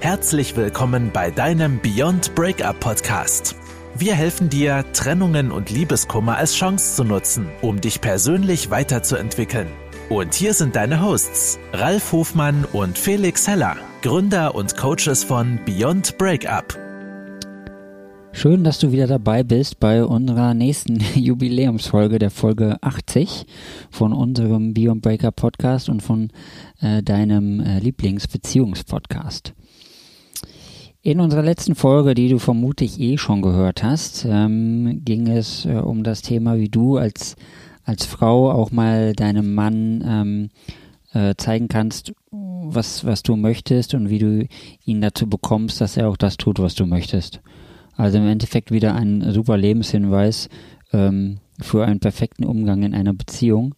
Herzlich willkommen bei deinem Beyond Breakup Podcast. Wir helfen dir, Trennungen und Liebeskummer als Chance zu nutzen, um dich persönlich weiterzuentwickeln. Und hier sind deine Hosts, Ralf Hofmann und Felix Heller, Gründer und Coaches von Beyond Breakup. Schön, dass du wieder dabei bist bei unserer nächsten Jubiläumsfolge, der Folge 80 von unserem Beyond Breakup Podcast und von äh, deinem äh, Lieblingsbeziehungspodcast. In unserer letzten Folge, die du vermutlich eh schon gehört hast, ähm, ging es äh, um das Thema, wie du als, als Frau auch mal deinem Mann ähm, äh, zeigen kannst, was, was du möchtest und wie du ihn dazu bekommst, dass er auch das tut, was du möchtest. Also im Endeffekt wieder ein super Lebenshinweis ähm, für einen perfekten Umgang in einer Beziehung.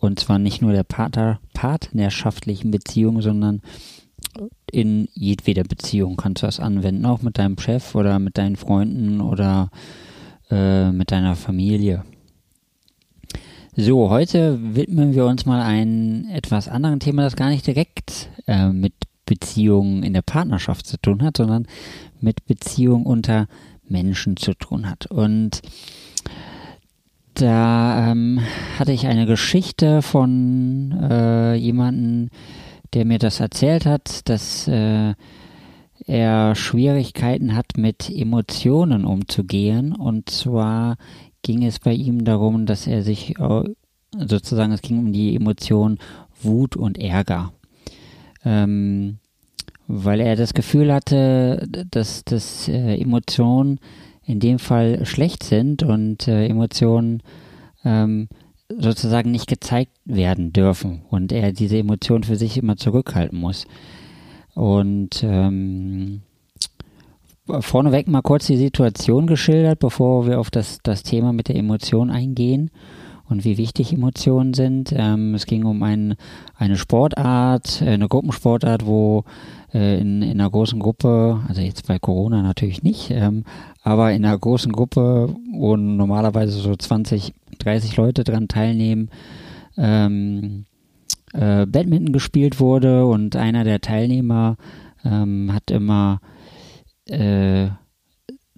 Und zwar nicht nur der Partner, partnerschaftlichen Beziehung, sondern in jedweder Beziehung kannst du das anwenden, auch mit deinem Chef oder mit deinen Freunden oder äh, mit deiner Familie. So, heute widmen wir uns mal einem etwas anderen Thema, das gar nicht direkt äh, mit Beziehungen in der Partnerschaft zu tun hat, sondern mit Beziehungen unter Menschen zu tun hat. Und da ähm, hatte ich eine Geschichte von äh, jemanden, der mir das erzählt hat, dass äh, er Schwierigkeiten hat, mit Emotionen umzugehen. Und zwar ging es bei ihm darum, dass er sich sozusagen, es ging um die Emotion Wut und Ärger. Ähm, weil er das Gefühl hatte, dass, dass äh, Emotionen in dem Fall schlecht sind und äh, Emotionen ähm, sozusagen nicht gezeigt werden dürfen und er diese Emotionen für sich immer zurückhalten muss. Und ähm, vorneweg mal kurz die Situation geschildert, bevor wir auf das, das Thema mit der Emotion eingehen und wie wichtig Emotionen sind. Ähm, es ging um ein, eine Sportart, eine Gruppensportart, wo äh, in, in einer großen Gruppe, also jetzt bei Corona natürlich nicht, ähm, aber in einer großen Gruppe, wo normalerweise so 20, 30 Leute dran teilnehmen, ähm, äh, Badminton gespielt wurde und einer der Teilnehmer ähm, hat immer äh,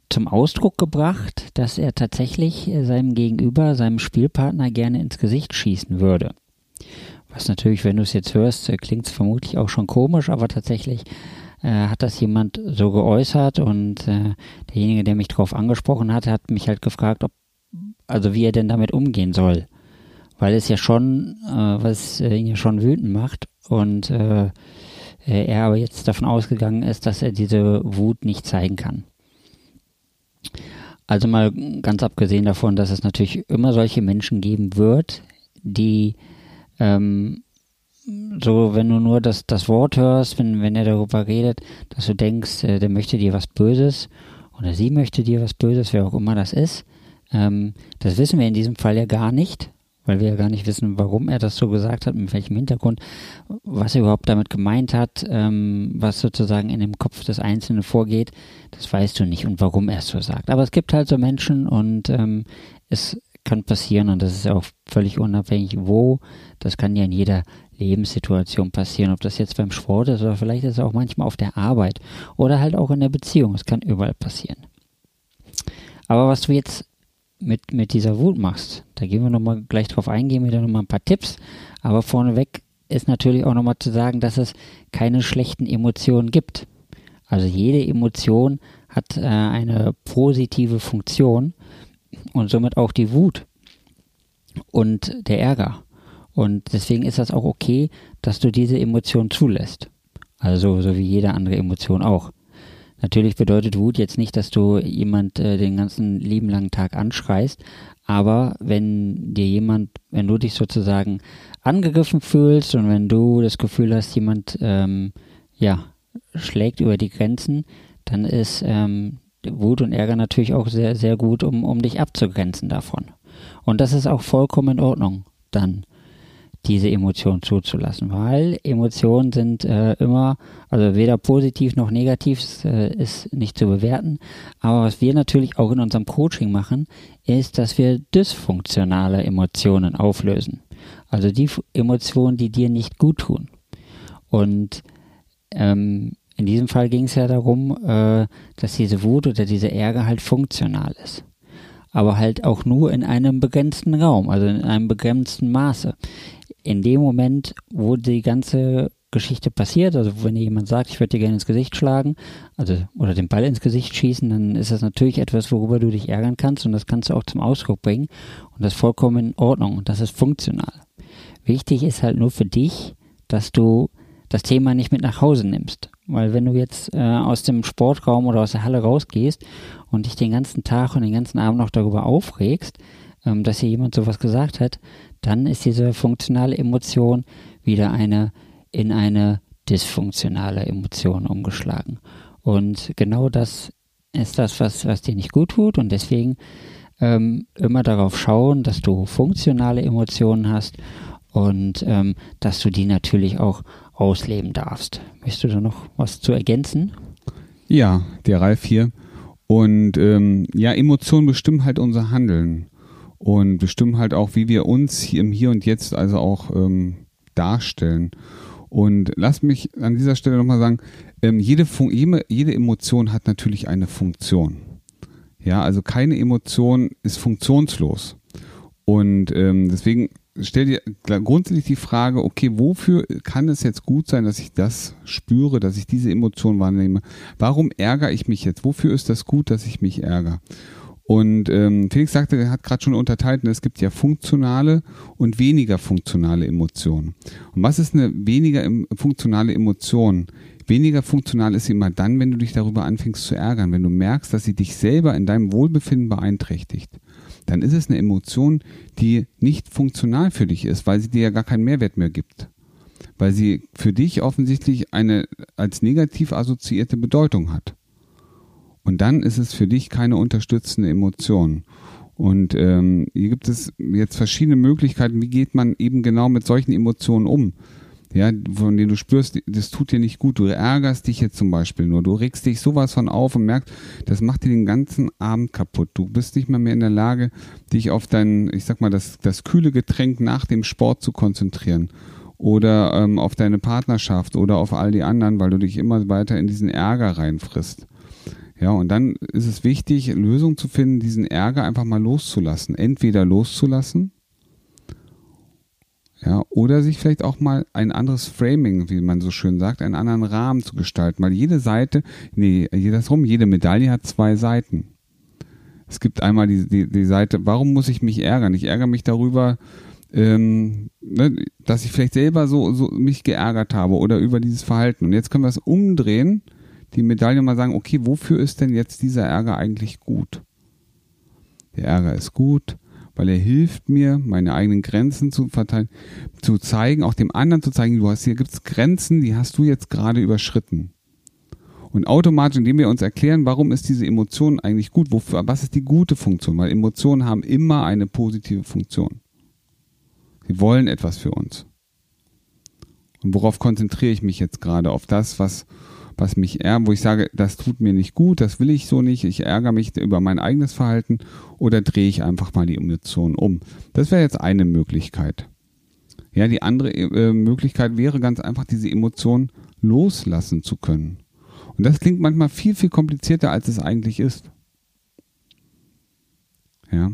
zum Ausdruck gebracht, dass er tatsächlich seinem Gegenüber, seinem Spielpartner gerne ins Gesicht schießen würde. Was natürlich, wenn du es jetzt hörst, äh, klingt es vermutlich auch schon komisch, aber tatsächlich äh, hat das jemand so geäußert und äh, derjenige, der mich darauf angesprochen hat, hat mich halt gefragt, ob, also wie er denn damit umgehen soll. Weil es ja schon, äh, was äh, ihn ja schon wütend macht und äh, er aber jetzt davon ausgegangen ist, dass er diese Wut nicht zeigen kann. Also mal ganz abgesehen davon, dass es natürlich immer solche Menschen geben wird, die ähm, so, wenn du nur das, das Wort hörst, wenn, wenn er darüber redet, dass du denkst, äh, der möchte dir was Böses oder sie möchte dir was Böses, wer auch immer das ist. Ähm, das wissen wir in diesem Fall ja gar nicht, weil wir ja gar nicht wissen, warum er das so gesagt hat, mit welchem Hintergrund, was er überhaupt damit gemeint hat, ähm, was sozusagen in dem Kopf des Einzelnen vorgeht, das weißt du nicht und warum er es so sagt. Aber es gibt halt so Menschen und ähm, es kann passieren und das ist auch völlig unabhängig, wo. Das kann ja in jeder Lebenssituation passieren, ob das jetzt beim Sport ist oder vielleicht ist es auch manchmal auf der Arbeit oder halt auch in der Beziehung. Es kann überall passieren. Aber was du jetzt mit, mit dieser Wut machst, da gehen wir nochmal gleich drauf eingehen, wieder nochmal ein paar Tipps. Aber vorneweg ist natürlich auch nochmal zu sagen, dass es keine schlechten Emotionen gibt. Also jede Emotion hat äh, eine positive Funktion und somit auch die Wut und der Ärger. Und deswegen ist das auch okay, dass du diese Emotion zulässt. Also so wie jede andere Emotion auch. Natürlich bedeutet Wut jetzt nicht, dass du jemand äh, den ganzen lieben langen Tag anschreist, aber wenn dir jemand, wenn du dich sozusagen angegriffen fühlst und wenn du das Gefühl hast, jemand ähm, ja schlägt über die Grenzen, dann ist ähm, Wut und Ärger natürlich auch sehr, sehr gut, um, um dich abzugrenzen davon. Und das ist auch vollkommen in Ordnung, dann diese Emotionen zuzulassen, weil Emotionen sind äh, immer, also weder positiv noch negativ äh, ist nicht zu bewerten. Aber was wir natürlich auch in unserem Coaching machen, ist, dass wir dysfunktionale Emotionen auflösen. Also die Emotionen, die dir nicht gut tun. Und ähm, in diesem Fall ging es ja darum, äh, dass diese Wut oder dieser Ärger halt funktional ist. Aber halt auch nur in einem begrenzten Raum, also in einem begrenzten Maße. In dem Moment, wo die ganze Geschichte passiert, also wenn jemand sagt, ich würde dir gerne ins Gesicht schlagen, also oder den Ball ins Gesicht schießen, dann ist das natürlich etwas, worüber du dich ärgern kannst und das kannst du auch zum Ausdruck bringen und das ist vollkommen in Ordnung und das ist funktional. Wichtig ist halt nur für dich, dass du das Thema nicht mit nach Hause nimmst. Weil wenn du jetzt äh, aus dem Sportraum oder aus der Halle rausgehst und dich den ganzen Tag und den ganzen Abend noch darüber aufregst, ähm, dass hier jemand sowas gesagt hat, dann ist diese funktionale Emotion wieder eine in eine dysfunktionale Emotion umgeschlagen. Und genau das ist das, was, was dir nicht gut tut und deswegen ähm, immer darauf schauen, dass du funktionale Emotionen hast und ähm, dass du die natürlich auch ausleben darfst. Möchtest du da noch was zu ergänzen? Ja, der Ralf hier. Und ähm, ja, Emotionen bestimmen halt unser Handeln und bestimmen halt auch, wie wir uns hier im Hier und Jetzt also auch ähm, darstellen. Und lass mich an dieser Stelle nochmal sagen, ähm, jede, jede, jede Emotion hat natürlich eine Funktion. Ja, also keine Emotion ist funktionslos. Und ähm, deswegen stell dir grundsätzlich die Frage, okay, wofür kann es jetzt gut sein, dass ich das spüre, dass ich diese Emotion wahrnehme? Warum ärgere ich mich jetzt? Wofür ist das gut, dass ich mich ärgere? Und ähm, Felix sagte, er hat gerade schon unterteilt, es gibt ja funktionale und weniger funktionale Emotionen. Und was ist eine weniger funktionale Emotion? Weniger funktional ist sie immer dann, wenn du dich darüber anfängst zu ärgern, wenn du merkst, dass sie dich selber in deinem Wohlbefinden beeinträchtigt dann ist es eine Emotion, die nicht funktional für dich ist, weil sie dir ja gar keinen Mehrwert mehr gibt. Weil sie für dich offensichtlich eine als negativ assoziierte Bedeutung hat. Und dann ist es für dich keine unterstützende Emotion. Und ähm, hier gibt es jetzt verschiedene Möglichkeiten, wie geht man eben genau mit solchen Emotionen um ja, von denen du spürst, das tut dir nicht gut, du ärgerst dich jetzt zum Beispiel nur, du regst dich sowas von auf und merkst, das macht dir den ganzen Abend kaputt. Du bist nicht mehr mehr in der Lage, dich auf dein, ich sag mal, das, das kühle Getränk nach dem Sport zu konzentrieren oder ähm, auf deine Partnerschaft oder auf all die anderen, weil du dich immer weiter in diesen Ärger reinfrisst. Ja, und dann ist es wichtig, Lösungen zu finden, diesen Ärger einfach mal loszulassen. Entweder loszulassen ja, oder sich vielleicht auch mal ein anderes Framing, wie man so schön sagt, einen anderen Rahmen zu gestalten. Weil jede Seite, nee, das rum, jede Medaille hat zwei Seiten. Es gibt einmal die, die, die Seite, warum muss ich mich ärgern? Ich ärgere mich darüber, ähm, ne, dass ich vielleicht selber so, so mich geärgert habe oder über dieses Verhalten. Und jetzt können wir es umdrehen, die Medaille mal sagen, okay, wofür ist denn jetzt dieser Ärger eigentlich gut? Der Ärger ist gut, weil er hilft mir, meine eigenen Grenzen zu verteilen, zu zeigen, auch dem anderen zu zeigen, du hast hier gibt's Grenzen, die hast du jetzt gerade überschritten. Und automatisch, indem wir uns erklären, warum ist diese Emotion eigentlich gut, wofür, was ist die gute Funktion, weil Emotionen haben immer eine positive Funktion. Sie wollen etwas für uns. Und worauf konzentriere ich mich jetzt gerade? Auf das, was was mich ärgert, wo ich sage, das tut mir nicht gut, das will ich so nicht, ich ärgere mich über mein eigenes Verhalten oder drehe ich einfach mal die Emotionen um. Das wäre jetzt eine Möglichkeit. Ja, die andere äh, Möglichkeit wäre ganz einfach, diese Emotionen loslassen zu können. Und das klingt manchmal viel, viel komplizierter, als es eigentlich ist. Ja.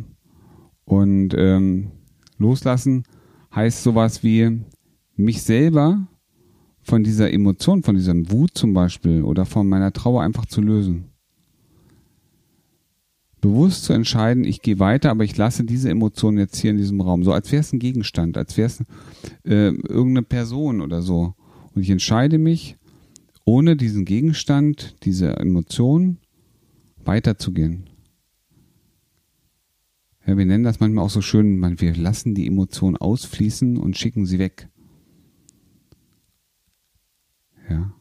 Und ähm, loslassen heißt sowas wie mich selber von dieser Emotion, von dieser Wut zum Beispiel oder von meiner Trauer einfach zu lösen. Bewusst zu entscheiden, ich gehe weiter, aber ich lasse diese Emotion jetzt hier in diesem Raum. So als wäre es ein Gegenstand, als wäre es äh, irgendeine Person oder so. Und ich entscheide mich, ohne diesen Gegenstand, diese Emotion weiterzugehen. Ja, wir nennen das manchmal auch so schön, wir lassen die Emotion ausfließen und schicken sie weg. Ja.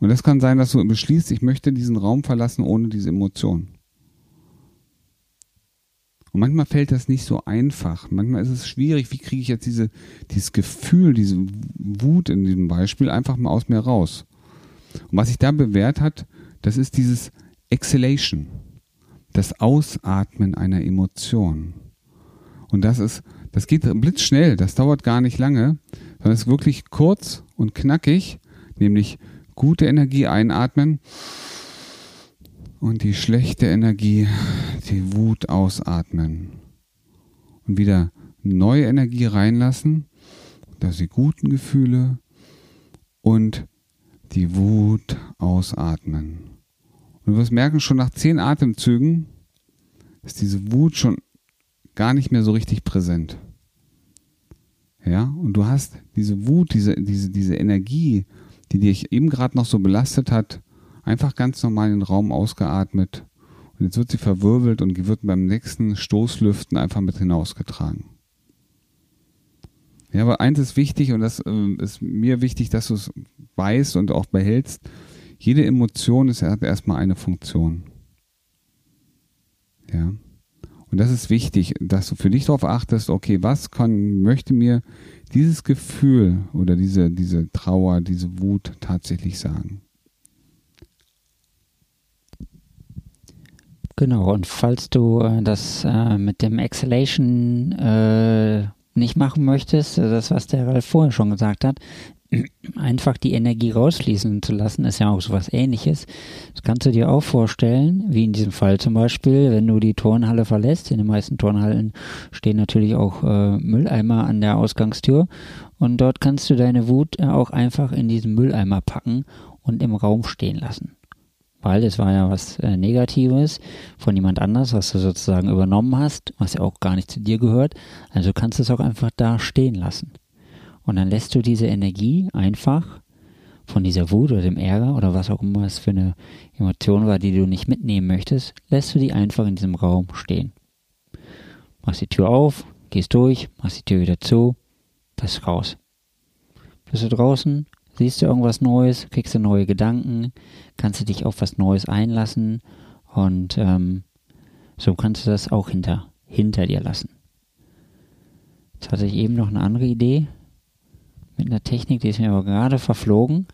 Und das kann sein, dass du beschließt, ich möchte diesen Raum verlassen ohne diese Emotion. Und manchmal fällt das nicht so einfach. Manchmal ist es schwierig, wie kriege ich jetzt diese, dieses Gefühl, diese Wut in diesem Beispiel einfach mal aus mir raus. Und was sich da bewährt hat, das ist dieses Exhalation, das Ausatmen einer Emotion. Und das ist, das geht blitzschnell, das dauert gar nicht lange, sondern es ist wirklich kurz und knackig nämlich gute Energie einatmen und die schlechte Energie, die Wut ausatmen. Und wieder neue Energie reinlassen, dass die guten Gefühle und die Wut ausatmen. Und du wirst merken, schon nach zehn Atemzügen ist diese Wut schon gar nicht mehr so richtig präsent. Ja, und du hast diese Wut, diese, diese, diese Energie, die dich eben gerade noch so belastet hat, einfach ganz normal in den Raum ausgeatmet. Und jetzt wird sie verwirbelt und wird beim nächsten Stoßlüften einfach mit hinausgetragen. Ja, aber eins ist wichtig und das äh, ist mir wichtig, dass du es weißt und auch behältst. Jede Emotion ist, hat erstmal eine Funktion. Ja. Und das ist wichtig, dass du für dich darauf achtest, okay, was kann, möchte mir dieses Gefühl oder diese, diese Trauer, diese Wut tatsächlich sagen? Genau, und falls du äh, das äh, mit dem Exhalation äh, nicht machen möchtest, das, was der Ralf vorher schon gesagt hat, einfach die Energie rausfließen zu lassen, ist ja auch so was ähnliches. Das kannst du dir auch vorstellen, wie in diesem Fall zum Beispiel, wenn du die Turnhalle verlässt. In den meisten Turnhallen stehen natürlich auch äh, Mülleimer an der Ausgangstür und dort kannst du deine Wut äh, auch einfach in diesen Mülleimer packen und im Raum stehen lassen. Weil es war ja was äh, Negatives von jemand anders, was du sozusagen übernommen hast, was ja auch gar nicht zu dir gehört. Also kannst du es auch einfach da stehen lassen. Und dann lässt du diese Energie einfach von dieser Wut oder dem Ärger oder was auch immer es für eine Emotion war, die du nicht mitnehmen möchtest, lässt du die einfach in diesem Raum stehen. Machst die Tür auf, gehst durch, machst die Tür wieder zu, bist raus. Bist du draußen, siehst du irgendwas Neues, kriegst du neue Gedanken, kannst du dich auf was Neues einlassen und ähm, so kannst du das auch hinter, hinter dir lassen. Jetzt hatte ich eben noch eine andere Idee mit einer Technik, die ist mir aber gerade verflogen.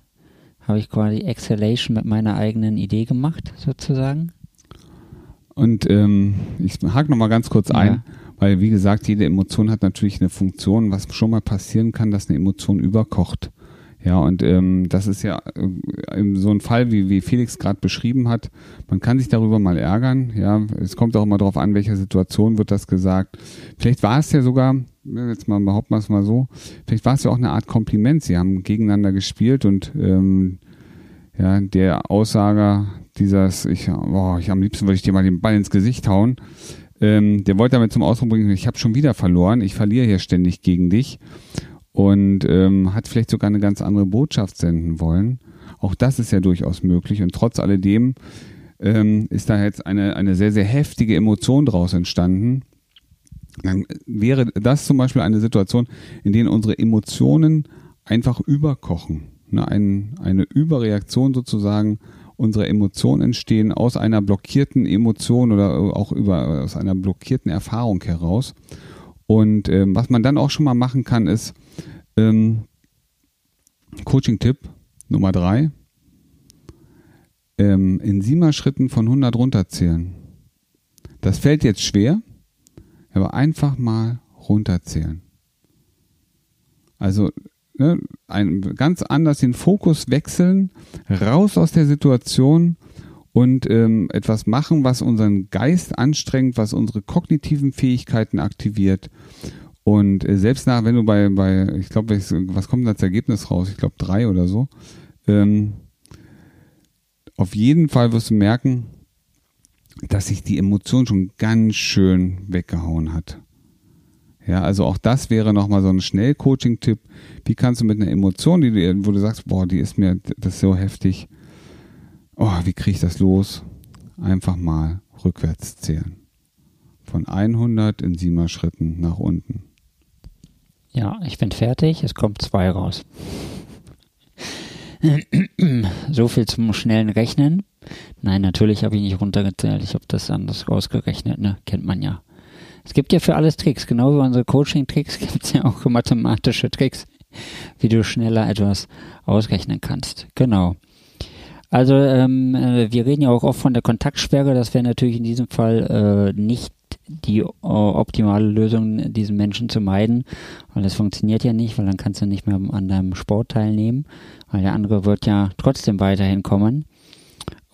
Habe ich quasi Exhalation mit meiner eigenen Idee gemacht, sozusagen. Und ähm, ich hake nochmal ganz kurz ein, ja. weil wie gesagt, jede Emotion hat natürlich eine Funktion. Was schon mal passieren kann, dass eine Emotion überkocht. Ja, und ähm, das ist ja äh, so ein Fall, wie, wie Felix gerade beschrieben hat. Man kann sich darüber mal ärgern. Ja, es kommt auch immer darauf an, welcher Situation wird das gesagt. Vielleicht war es ja sogar, jetzt mal behaupten wir es mal so, vielleicht war es ja auch eine Art Kompliment. Sie haben gegeneinander gespielt und ähm, ja, der Aussager dieses, ich, boah, ich am liebsten würde ich dir mal den Ball ins Gesicht hauen. Ähm, der wollte damit zum Ausdruck bringen, ich habe schon wieder verloren, ich verliere hier ständig gegen dich und ähm, hat vielleicht sogar eine ganz andere Botschaft senden wollen. Auch das ist ja durchaus möglich und trotz alledem ähm, ist da jetzt eine, eine sehr, sehr heftige Emotion daraus entstanden. Dann wäre das zum Beispiel eine Situation, in der unsere Emotionen einfach überkochen. Ne, ein, eine Überreaktion sozusagen unserer Emotionen entstehen aus einer blockierten Emotion oder auch über, aus einer blockierten Erfahrung heraus. Und ähm, was man dann auch schon mal machen kann, ist ähm, Coaching-Tipp Nummer drei. Ähm, in siebener Schritten von 100 runterzählen. Das fällt jetzt schwer, aber einfach mal runterzählen. Also ne, ein, ganz anders den Fokus wechseln, raus aus der Situation und ähm, etwas machen, was unseren Geist anstrengt, was unsere kognitiven Fähigkeiten aktiviert. Und äh, selbst nach, wenn du bei, bei ich glaube, was kommt als Ergebnis raus? Ich glaube drei oder so. Ähm, auf jeden Fall wirst du merken, dass sich die Emotion schon ganz schön weggehauen hat. Ja, also auch das wäre nochmal so ein Schnellcoaching-Tipp. Wie kannst du mit einer Emotion, die du, wo du sagst, boah, die ist mir, das ist so heftig, oh, wie kriege ich das los? Einfach mal rückwärts zählen. Von 100 in siebener Schritten nach unten. Ja, ich bin fertig. Es kommt zwei raus. so viel zum schnellen Rechnen. Nein, natürlich habe ich nicht runtergezählt. Ich habe das anders ausgerechnet, ne? Kennt man ja. Es gibt ja für alles Tricks. Genau wie unsere Coaching-Tricks gibt es ja auch mathematische Tricks, wie du schneller etwas ausrechnen kannst. Genau. Also ähm, äh, wir reden ja auch oft von der Kontaktsperre. Das wäre natürlich in diesem Fall äh, nicht die äh, optimale Lösung, diesen Menschen zu meiden, weil das funktioniert ja nicht, weil dann kannst du nicht mehr an deinem Sport teilnehmen, weil der andere wird ja trotzdem weiterhin kommen.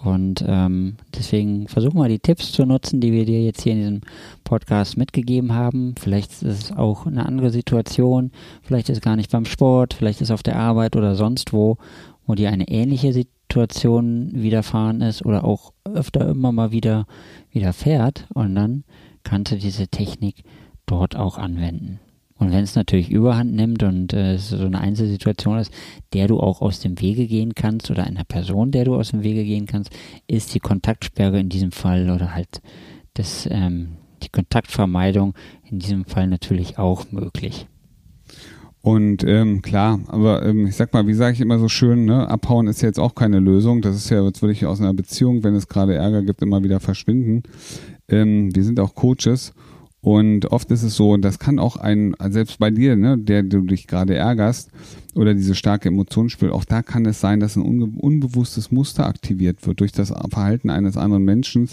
Und ähm, deswegen versuch mal die Tipps zu nutzen, die wir dir jetzt hier in diesem Podcast mitgegeben haben. Vielleicht ist es auch eine andere Situation, vielleicht ist es gar nicht beim Sport, vielleicht ist es auf der Arbeit oder sonst wo, wo dir eine ähnliche Situation widerfahren ist oder auch öfter immer mal wieder widerfährt. Und dann kannst du diese Technik dort auch anwenden. Und wenn es natürlich Überhand nimmt und äh, so eine Einzelsituation ist, der du auch aus dem Wege gehen kannst oder einer Person, der du aus dem Wege gehen kannst, ist die Kontaktsperre in diesem Fall oder halt das, ähm, die Kontaktvermeidung in diesem Fall natürlich auch möglich. Und ähm, klar, aber ähm, ich sag mal, wie sage ich immer so schön, ne, abhauen ist jetzt auch keine Lösung. Das ist ja, jetzt würde ich aus einer Beziehung, wenn es gerade Ärger gibt, immer wieder verschwinden. Ähm, wir sind auch Coaches und oft ist es so, und das kann auch ein, selbst bei dir, ne, der du dich gerade ärgerst oder diese starke Emotion spürt, auch da kann es sein, dass ein unbewusstes Muster aktiviert wird durch das Verhalten eines anderen Menschen.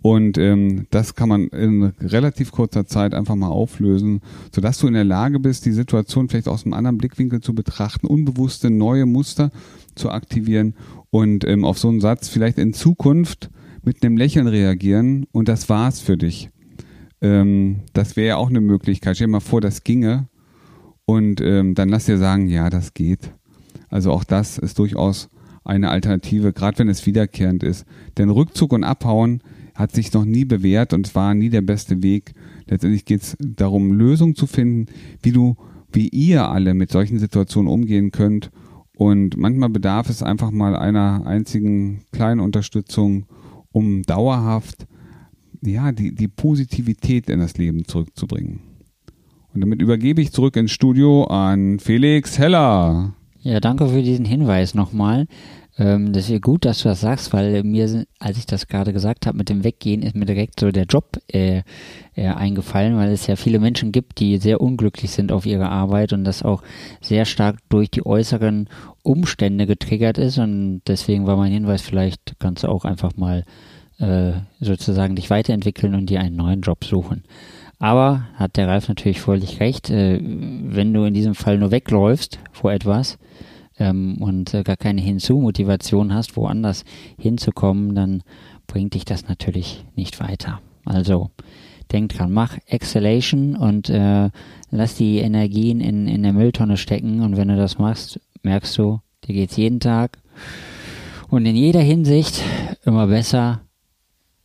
Und ähm, das kann man in relativ kurzer Zeit einfach mal auflösen, sodass du in der Lage bist, die Situation vielleicht aus einem anderen Blickwinkel zu betrachten, unbewusste neue Muster zu aktivieren und ähm, auf so einen Satz vielleicht in Zukunft mit einem Lächeln reagieren und das war's für dich. Ähm, das wäre ja auch eine Möglichkeit. Stell dir mal vor, das ginge und ähm, dann lass dir sagen, ja, das geht. Also auch das ist durchaus eine Alternative, gerade wenn es wiederkehrend ist. Denn Rückzug und Abhauen hat sich noch nie bewährt und war nie der beste Weg. Letztendlich geht es darum, Lösungen zu finden, wie du, wie ihr alle mit solchen Situationen umgehen könnt. Und manchmal bedarf es einfach mal einer einzigen kleinen Unterstützung, um dauerhaft ja, die, die Positivität in das Leben zurückzubringen. Und damit übergebe ich zurück ins Studio an Felix Heller. Ja, danke für diesen Hinweis nochmal. Ähm, das ist gut, dass du das sagst, weil mir, als ich das gerade gesagt habe mit dem Weggehen, ist mir direkt so der Job äh, äh, eingefallen, weil es ja viele Menschen gibt, die sehr unglücklich sind auf ihre Arbeit und das auch sehr stark durch die äußeren Umstände getriggert ist. Und deswegen war mein Hinweis, vielleicht kannst du auch einfach mal äh, sozusagen dich weiterentwickeln und dir einen neuen Job suchen. Aber hat der Ralf natürlich völlig recht, äh, wenn du in diesem Fall nur wegläufst vor etwas ähm, und äh, gar keine Hinzu-Motivation hast, woanders hinzukommen, dann bringt dich das natürlich nicht weiter. Also denk dran, mach Exhalation und äh, lass die Energien in, in der Mülltonne stecken und wenn du das machst, merkst du, dir geht's jeden Tag und in jeder Hinsicht immer besser